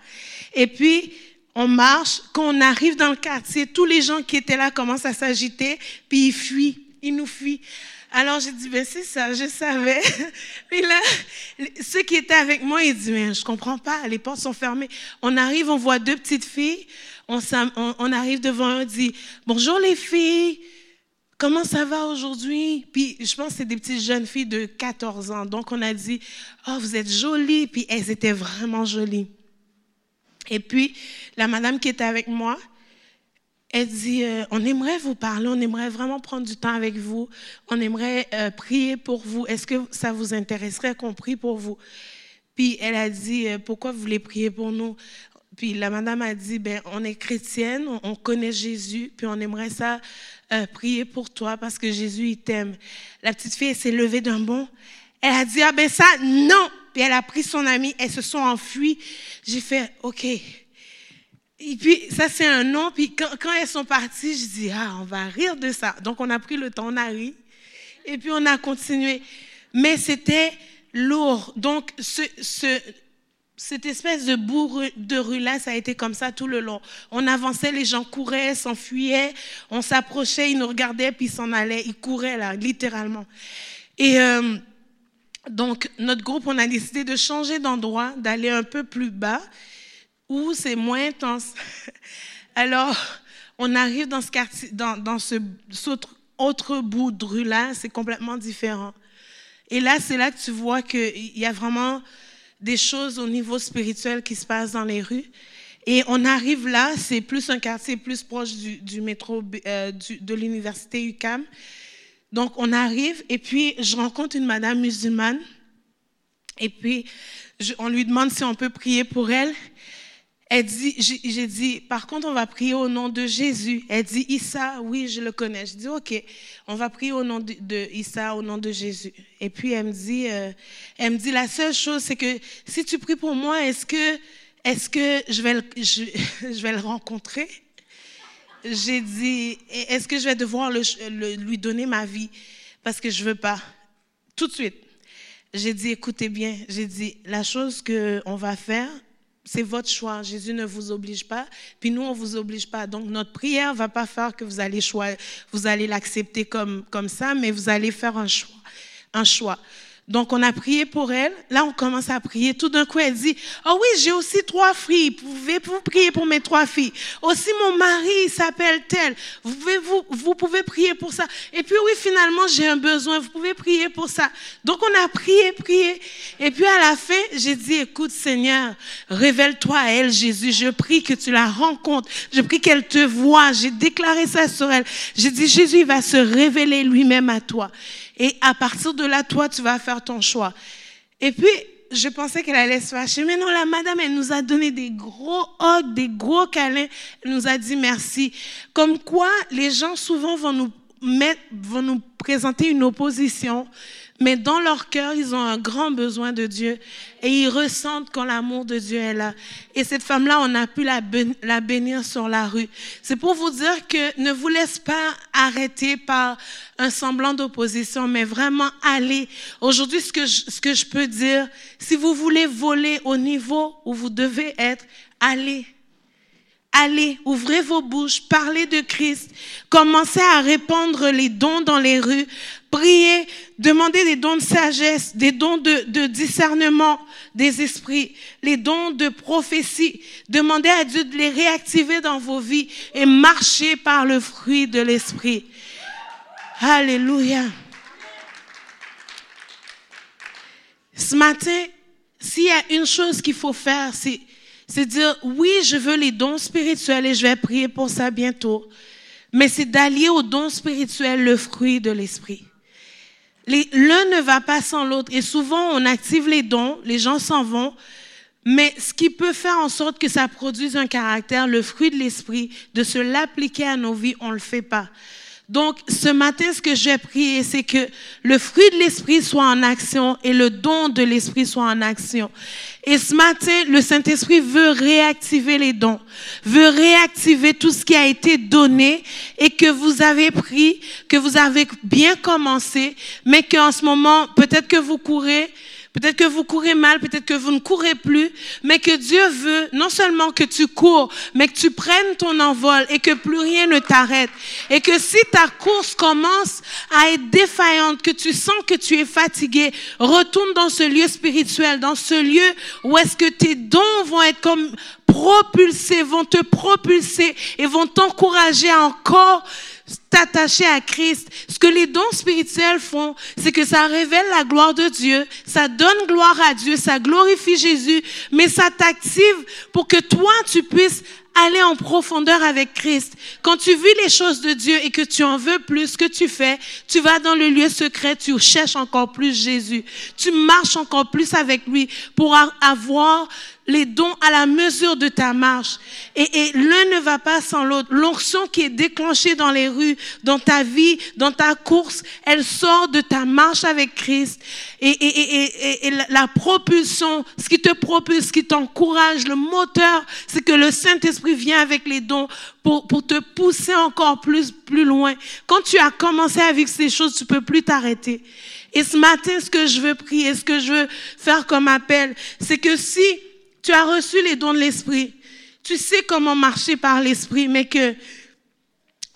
Et puis, on marche. Quand on arrive dans le quartier, tous les gens qui étaient là commencent à s'agiter, puis ils fuient. Ils nous fuient. Alors j'ai dit, ben c'est ça, je savais. Puis là, ceux qui étaient avec moi, ils disent, mais je comprends pas, les portes sont fermées. On arrive, on voit deux petites filles, on, on, arrive devant eux, on dit, bonjour les filles, comment ça va aujourd'hui? Puis je pense que c'est des petites jeunes filles de 14 ans. Donc on a dit, oh, vous êtes jolies. Puis elles étaient vraiment jolies. Et puis la madame qui était avec moi, elle dit, euh, on aimerait vous parler, on aimerait vraiment prendre du temps avec vous, on aimerait euh, prier pour vous. Est-ce que ça vous intéresserait qu'on prie pour vous? Puis elle a dit, euh, pourquoi vous voulez prier pour nous? Puis la madame a dit, ben, on est chrétienne, on, connaît Jésus, puis on aimerait ça prier pour toi parce que Jésus, il t'aime. La petite fille, s'est levée d'un bond. Elle a dit, ah ben ça, non! Puis elle a pris son ami, elles se sont enfuies. J'ai fait, OK. Et puis, ça, c'est un nom. Puis, quand, elles sont parties, je dis, ah, on va rire de ça. Donc, on a pris le temps, on a ri. Et puis, on a continué. Mais c'était lourd. Donc, ce, cette espèce de bourre de rue-là, ça a été comme ça tout le long. On avançait, les gens couraient, s'enfuyaient, on s'approchait, ils nous regardaient, puis ils s'en allaient. Ils couraient, là, littéralement. Et euh, donc, notre groupe, on a décidé de changer d'endroit, d'aller un peu plus bas où c'est moins intense. Alors, on arrive dans ce quartier, dans, ce, autre, bout de rue-là, c'est complètement différent. Et là, c'est là que tu vois qu'il y a vraiment des choses au niveau spirituel qui se passent dans les rues. Et on arrive là, c'est plus un quartier plus proche du, métro euh, de l'université UCAM. Donc, on arrive et puis je rencontre une madame musulmane. Et puis, on lui demande si on peut prier pour elle. Elle dit, j'ai dit, par contre, on va prier au nom de Jésus. Elle dit, Issa, oui, je le connais. Je dis, OK, on va prier au nom de, Issa, au nom de Jésus. Et puis, elle me dit, euh, elle me dit, la seule chose, c'est que si tu pries pour moi, est-ce que, est-ce que je vais le, je, vais le rencontrer? J'ai dit, est-ce que je vais devoir lui donner ma vie? Parce que je veux pas. Tout de suite. J'ai dit, écoutez bien, j'ai dit, la chose qu'on va faire, c'est votre choix. Jésus ne vous oblige pas, puis nous, on ne vous oblige pas. Donc, notre prière ne va pas faire que vous allez, vous allez l'accepter comme, comme ça, mais vous allez faire un choix. Un choix. Donc, on a prié pour elle. Là, on commence à prier. Tout d'un coup, elle dit, oh oui, j'ai aussi trois filles. Pouvez-vous prier pour mes trois filles? Aussi, mon mari s'appelle tel. Vous pouvez, vous, vous pouvez prier pour ça. Et puis, oui, finalement, j'ai un besoin. Vous pouvez prier pour ça. Donc, on a prié, prié. Et puis, à la fin, j'ai dit, écoute, Seigneur, révèle-toi à elle, Jésus. Je prie que tu la rencontres. Je prie qu'elle te voie. J'ai déclaré ça sur elle. J'ai dit, Jésus, il va se révéler lui-même à toi. Et à partir de là, toi, tu vas faire ton choix. Et puis, je pensais qu'elle allait se fâcher. Mais non, la madame, elle nous a donné des gros hugs, des gros câlins. Elle nous a dit merci. Comme quoi, les gens souvent vont nous mettre, vont nous présenter une opposition mais dans leur cœur, ils ont un grand besoin de Dieu et ils ressentent quand l'amour de Dieu est là. Et cette femme-là, on a pu la, bénir sur la rue. C'est pour vous dire que ne vous laisse pas arrêter par un semblant d'opposition, mais vraiment allez. Aujourd'hui, ce que, je, ce que je peux dire, si vous voulez voler au niveau où vous devez être, allez. Allez, ouvrez vos bouches, parlez de Christ, commencez à répandre les dons dans les rues, priez, demandez des dons de sagesse, des dons de, discernement des esprits, les dons de prophétie. Demandez à Dieu de les réactiver dans vos vies et marchez par le fruit de l'esprit. Alléluia. Ce matin, s'il y a une chose qu'il faut faire, c'est c'est dire, oui, je veux les dons spirituels et je vais prier pour ça bientôt. Mais c'est d'allier aux dons spirituels le fruit de l'esprit. L'un ne va pas sans l'autre. Et souvent, on active les dons, les gens s'en vont, Mais ce qui peut faire en sorte que ça produise un caractère, le fruit de l'esprit, de se l'appliquer à nos vies, on le fait pas. Donc, ce matin, ce que j'ai prié, c'est que le fruit de l'esprit soit en action et le don de l'esprit soit en action. Et ce matin, le Saint-Esprit veut réactiver les dons, veut réactiver tout ce qui a été donné et que vous avez pris, que vous avez bien commencé, mais qu'en ce moment, peut-être que vous courez, Peut-être que vous courez mal, peut-être que vous ne courez plus, mais que Dieu veut non seulement que tu cours, mais que tu prennes ton envol et que plus rien ne t'arrête. Et que si ta course commence à être défaillante, que tu sens que tu es fatigué, retourne dans ce lieu spirituel, dans ce lieu où est-ce que tes dons vont être comme propulsés, vont te propulser et vont t'encourager encore t'attacher à Christ. Ce que les dons spirituels font, c'est que ça révèle la gloire de Dieu, ça donne gloire à Dieu, ça glorifie Jésus, mais ça t'active pour que toi, tu puisses aller en profondeur avec Christ. Quand tu vis les choses de Dieu et que tu en veux plus, que tu fais, tu vas dans le lieu secret, tu cherches encore plus Jésus. Tu marches encore plus avec lui pour avoir les dons à la mesure de ta marche. Et, l'un ne va pas sans l'autre. L'onction qui est déclenchée dans les rues, dans ta vie, dans ta course, elle sort de ta marche avec Christ. Et, et la propulsion, ce qui te propulse, ce qui t'encourage, le moteur, c'est que le Saint-Esprit vient avec les dons pour, pour te pousser encore plus, plus loin. Quand tu as commencé à vivre ces choses, tu peux plus t'arrêter. Et ce matin, ce que je veux prier, ce que je veux faire comme appel, c'est que si tu as reçu les dons de l'Esprit. Tu sais comment marcher par l'Esprit, mais que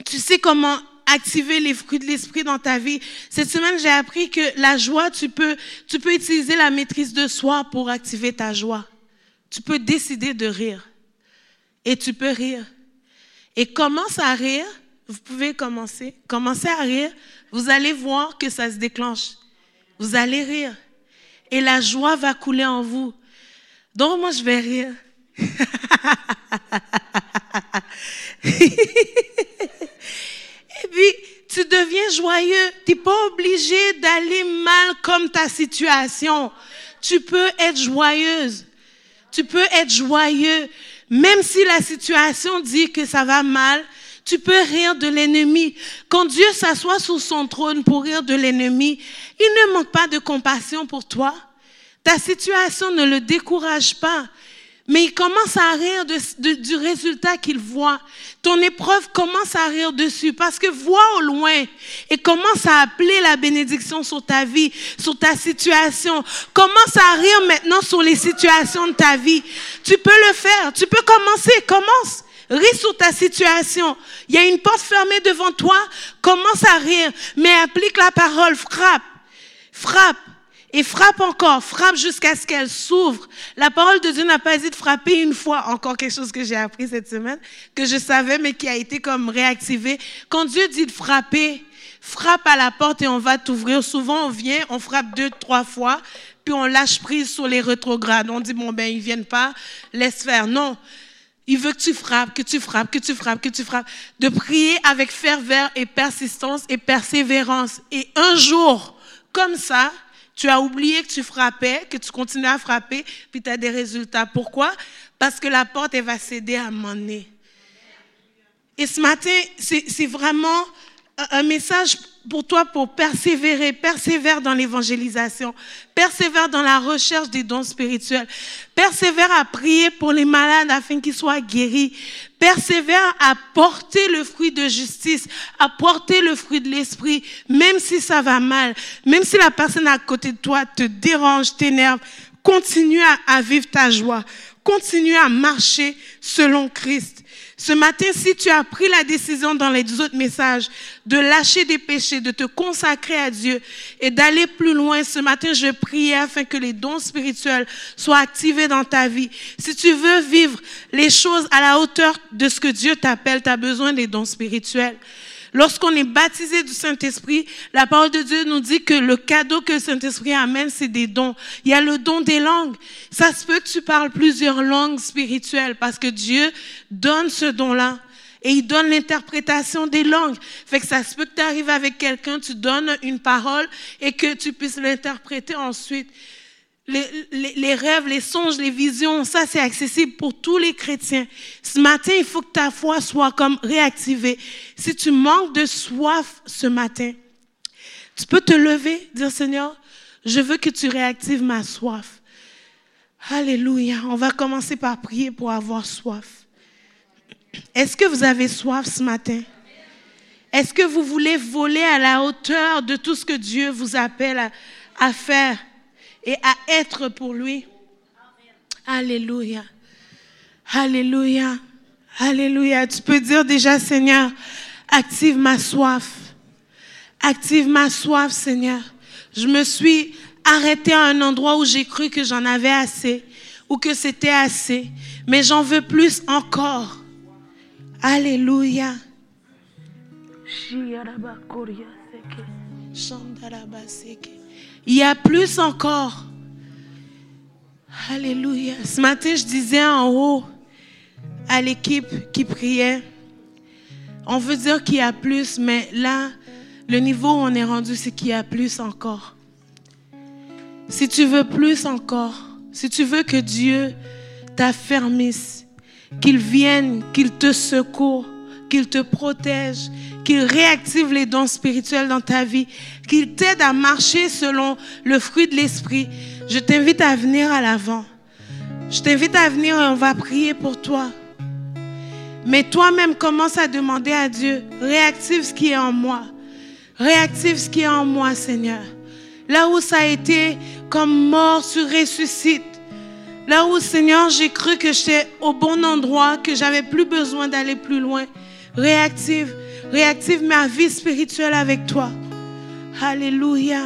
tu sais comment activer les fruits de l'Esprit dans ta vie. Cette semaine, j'ai appris que la joie, tu peux, tu peux utiliser la maîtrise de soi pour activer ta joie. Tu peux décider de rire. Et tu peux rire. Et commence à rire. Vous pouvez commencer. Commencez à rire. Vous allez voir que ça se déclenche. Vous allez rire. Et la joie va couler en vous. Donc, moi, je vais rire. Et puis, tu deviens joyeux. Tu n'es pas obligé d'aller mal comme ta situation. Tu peux être joyeuse. Tu peux être joyeux. Même si la situation dit que ça va mal, tu peux rire de l'ennemi. Quand Dieu s'assoit sur son trône pour rire de l'ennemi, il ne manque pas de compassion pour toi. Ta situation ne le décourage pas, mais il commence à rire du résultat qu'il voit. Ton épreuve commence à rire dessus parce que vois au loin et commence à appeler la bénédiction sur ta vie, sur ta situation. Commence à rire maintenant sur les situations de ta vie. Tu peux le faire. Tu peux commencer. Commence. Ris sur ta situation. Il y a une porte fermée devant toi. Commence à rire. Mais applique la parole. Frappe. Frappe. Et frappe encore, frappe jusqu'à ce qu'elle s'ouvre. La parole de Dieu n'a pas dit de frapper une fois, encore quelque chose que j'ai appris cette semaine, que je savais, mais qui a été comme réactivé. Quand Dieu dit de frapper, frappe à la porte et on va t'ouvrir. Souvent, on vient, on frappe deux, trois fois, puis on lâche prise sur les rétrogrades. On dit, bon, ben, ils viennent pas, laisse faire. Non. Il veut que tu frappes, que tu frappes, que tu frappes, que tu frappes. De prier avec ferveur et persistance et persévérance. Et un jour, comme ça, tu as oublié que tu frappais, que tu continues à frapper, puis tu as des résultats. Pourquoi? Parce que la porte, va céder à un moment donné. Et ce matin, c'est vraiment un message pour toi pour persévérer. Persévère dans l'évangélisation. Persévère dans la recherche des dons spirituels. Persévère à prier pour les malades afin qu'ils soient guéris. Persévère à porter le fruit de justice, à porter le fruit de l'esprit, même si ça va mal, même si la personne à côté de toi te dérange, t'énerve. Continue à, vivre ta joie. Continue à marcher selon Christ. Ce matin, si tu as pris la décision dans les autres messages de lâcher des péchés, de te consacrer à Dieu et d'aller plus loin, ce matin, je prie afin que les dons spirituels soient activés dans ta vie. Si tu veux vivre les choses à la hauteur de ce que Dieu t'appelle, tu as besoin des dons spirituels. Lorsqu'on est baptisé du Saint-Esprit, la parole de Dieu nous dit que le cadeau que le Saint-Esprit amène, c'est des dons. Il y a le don des langues. Ça se peut que tu parles plusieurs langues spirituelles parce que Dieu donne ce don-là. Et il donne l'interprétation des langues. Fait que ça se peut que tu arrives avec quelqu'un, tu donnes une parole et que tu puisses l'interpréter ensuite. Les, rêves, les songes, les visions, ça c'est accessible pour tous les chrétiens. Ce matin, il faut que ta foi soit comme réactivée. Si tu manques de soif ce matin, tu peux te lever, dire Seigneur, je veux que tu réactives ma soif. Alléluia. On va commencer par prier pour avoir soif. Est-ce que vous avez soif ce matin? Est-ce que vous voulez voler à la hauteur de tout ce que Dieu vous appelle à faire? Et à être pour lui. Alléluia. Alléluia. Alléluia. Tu peux dire déjà, Seigneur, active ma soif. Active ma soif, Seigneur. Je me suis arrêtée à un endroit où j'ai cru que j'en avais assez ou que c'était assez, mais j'en veux plus encore. Alléluia. Il y a plus encore. Alléluia. Ce matin, je disais en haut à l'équipe qui priait, on veut dire qu'il y a plus, mais là, le niveau où on est rendu, c'est qu'il y a plus encore. Si tu veux plus encore, si tu veux que Dieu t'affermisse, qu'il vienne, qu'il te secoue, qu'il te protège, qu'il réactive les dons spirituels dans ta vie, qu'il t'aide à marcher selon le fruit de l'esprit. Je t'invite à venir à l'avant. Je t'invite à venir et on va prier pour toi. Mais toi-même, commence à demander à Dieu, réactive ce qui est en moi. Réactive ce qui est en moi, Seigneur. Là où ça a été comme mort, tu ressuscites. Là où, Seigneur, j'ai cru que j'étais au bon endroit, que j'avais plus besoin d'aller plus loin. Réactive, réactive ma vie spirituelle avec toi. Alléluia.